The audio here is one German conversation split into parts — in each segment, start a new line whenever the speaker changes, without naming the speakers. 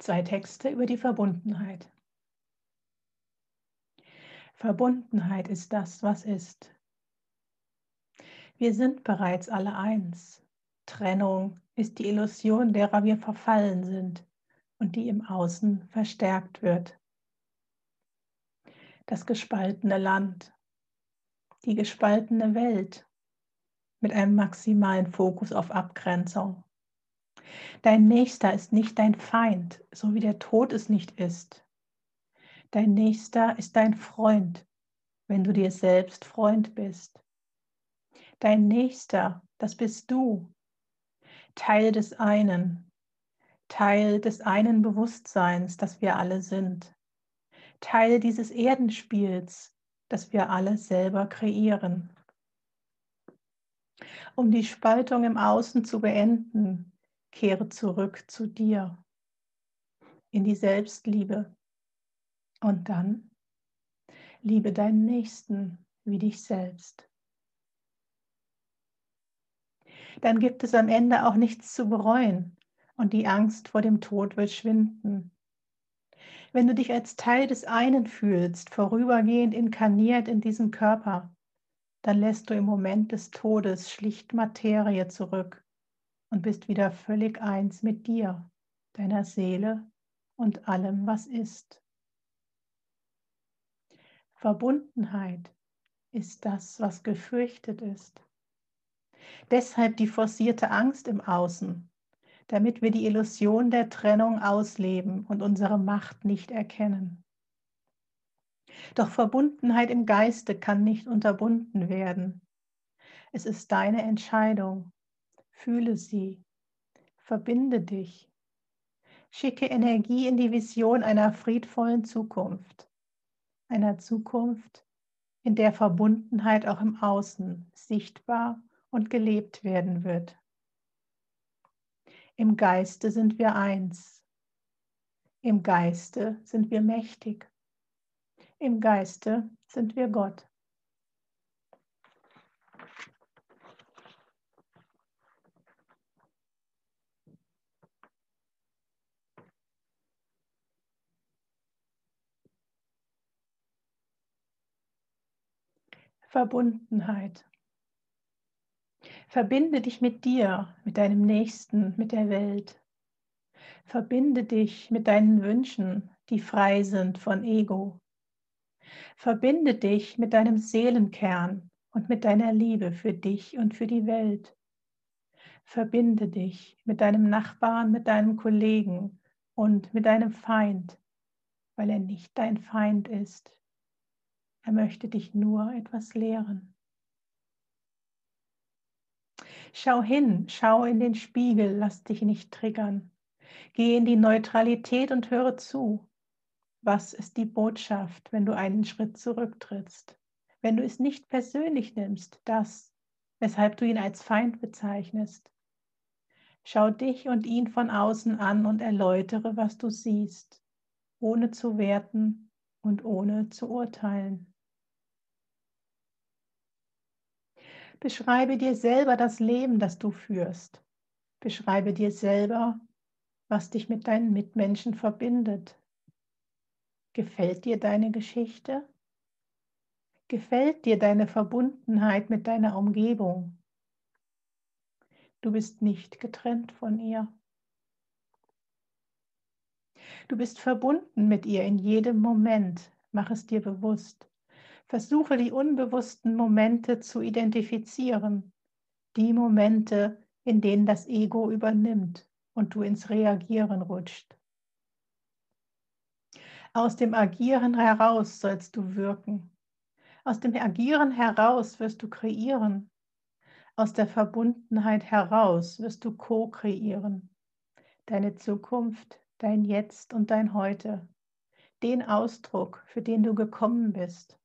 Zwei Texte über die Verbundenheit. Verbundenheit ist das, was ist. Wir sind bereits alle eins. Trennung ist die Illusion, derer wir verfallen sind und die im Außen verstärkt wird. Das gespaltene Land, die gespaltene Welt mit einem maximalen Fokus auf Abgrenzung. Dein Nächster ist nicht dein Feind, so wie der Tod es nicht ist. Dein Nächster ist dein Freund, wenn du dir selbst Freund bist. Dein Nächster, das bist du, Teil des einen, Teil des einen Bewusstseins, das wir alle sind, Teil dieses Erdenspiels, das wir alle selber kreieren. Um die Spaltung im Außen zu beenden, kehre zurück zu dir, in die Selbstliebe. Und dann liebe deinen Nächsten wie dich selbst. Dann gibt es am Ende auch nichts zu bereuen und die Angst vor dem Tod wird schwinden. Wenn du dich als Teil des einen fühlst, vorübergehend inkarniert in diesem Körper, dann lässt du im Moment des Todes schlicht Materie zurück und bist wieder völlig eins mit dir, deiner Seele und allem, was ist. Verbundenheit ist das, was gefürchtet ist. Deshalb die forcierte Angst im Außen, damit wir die Illusion der Trennung ausleben und unsere Macht nicht erkennen. Doch Verbundenheit im Geiste kann nicht unterbunden werden. Es ist deine Entscheidung, Fühle sie. Verbinde dich. Schicke Energie in die Vision einer friedvollen Zukunft. Einer Zukunft, in der Verbundenheit auch im Außen sichtbar und gelebt werden wird. Im Geiste sind wir eins. Im Geiste sind wir mächtig. Im Geiste sind wir Gott. Verbundenheit. Verbinde dich mit dir, mit deinem Nächsten, mit der Welt. Verbinde dich mit deinen Wünschen, die frei sind von Ego. Verbinde dich mit deinem Seelenkern und mit deiner Liebe für dich und für die Welt. Verbinde dich mit deinem Nachbarn, mit deinem Kollegen und mit deinem Feind, weil er nicht dein Feind ist. Er möchte dich nur etwas lehren. Schau hin, schau in den Spiegel, lass dich nicht triggern. Geh in die Neutralität und höre zu. Was ist die Botschaft, wenn du einen Schritt zurücktrittst? Wenn du es nicht persönlich nimmst, das, weshalb du ihn als Feind bezeichnest. Schau dich und ihn von außen an und erläutere, was du siehst, ohne zu werten und ohne zu urteilen. Beschreibe dir selber das Leben, das du führst. Beschreibe dir selber, was dich mit deinen Mitmenschen verbindet. Gefällt dir deine Geschichte? Gefällt dir deine Verbundenheit mit deiner Umgebung? Du bist nicht getrennt von ihr. Du bist verbunden mit ihr in jedem Moment. Mach es dir bewusst. Versuche die unbewussten Momente zu identifizieren, die Momente, in denen das Ego übernimmt und du ins Reagieren rutscht. Aus dem Agieren heraus sollst du wirken. Aus dem Agieren heraus wirst du kreieren. Aus der Verbundenheit heraus wirst du co-kreieren. Deine Zukunft, dein Jetzt und dein Heute. Den Ausdruck, für den du gekommen bist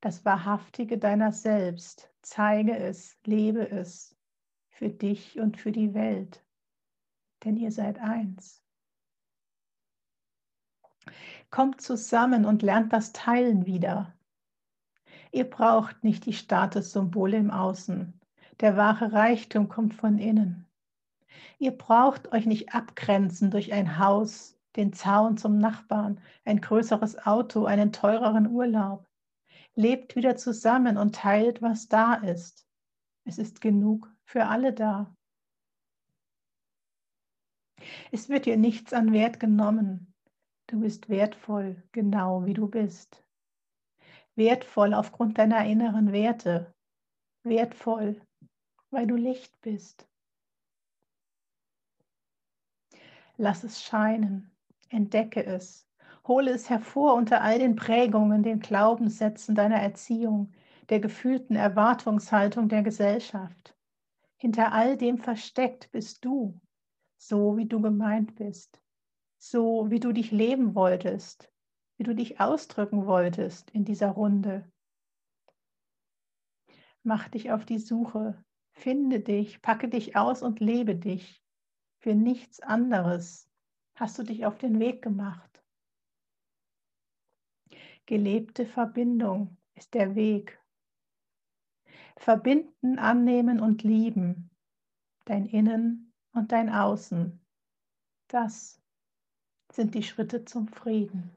das Wahrhaftige deiner selbst. Zeige es, lebe es für dich und für die Welt, denn ihr seid eins. Kommt zusammen und lernt das Teilen wieder. Ihr braucht nicht die Statussymbole im Außen. Der wahre Reichtum kommt von innen. Ihr braucht euch nicht abgrenzen durch ein Haus, den Zaun zum Nachbarn, ein größeres Auto, einen teureren Urlaub. Lebt wieder zusammen und teilt, was da ist. Es ist genug für alle da. Es wird dir nichts an Wert genommen. Du bist wertvoll, genau wie du bist. Wertvoll aufgrund deiner inneren Werte. Wertvoll, weil du Licht bist. Lass es scheinen, entdecke es, hole es hervor unter all den Prägungen, den Glaubenssätzen deiner Erziehung, der gefühlten Erwartungshaltung der Gesellschaft. Hinter all dem versteckt bist du, so wie du gemeint bist, so wie du dich leben wolltest, wie du dich ausdrücken wolltest in dieser Runde. Mach dich auf die Suche, finde dich, packe dich aus und lebe dich. Für nichts anderes hast du dich auf den Weg gemacht. Gelebte Verbindung ist der Weg. Verbinden, annehmen und lieben, dein Innen und dein Außen. Das sind die Schritte zum Frieden.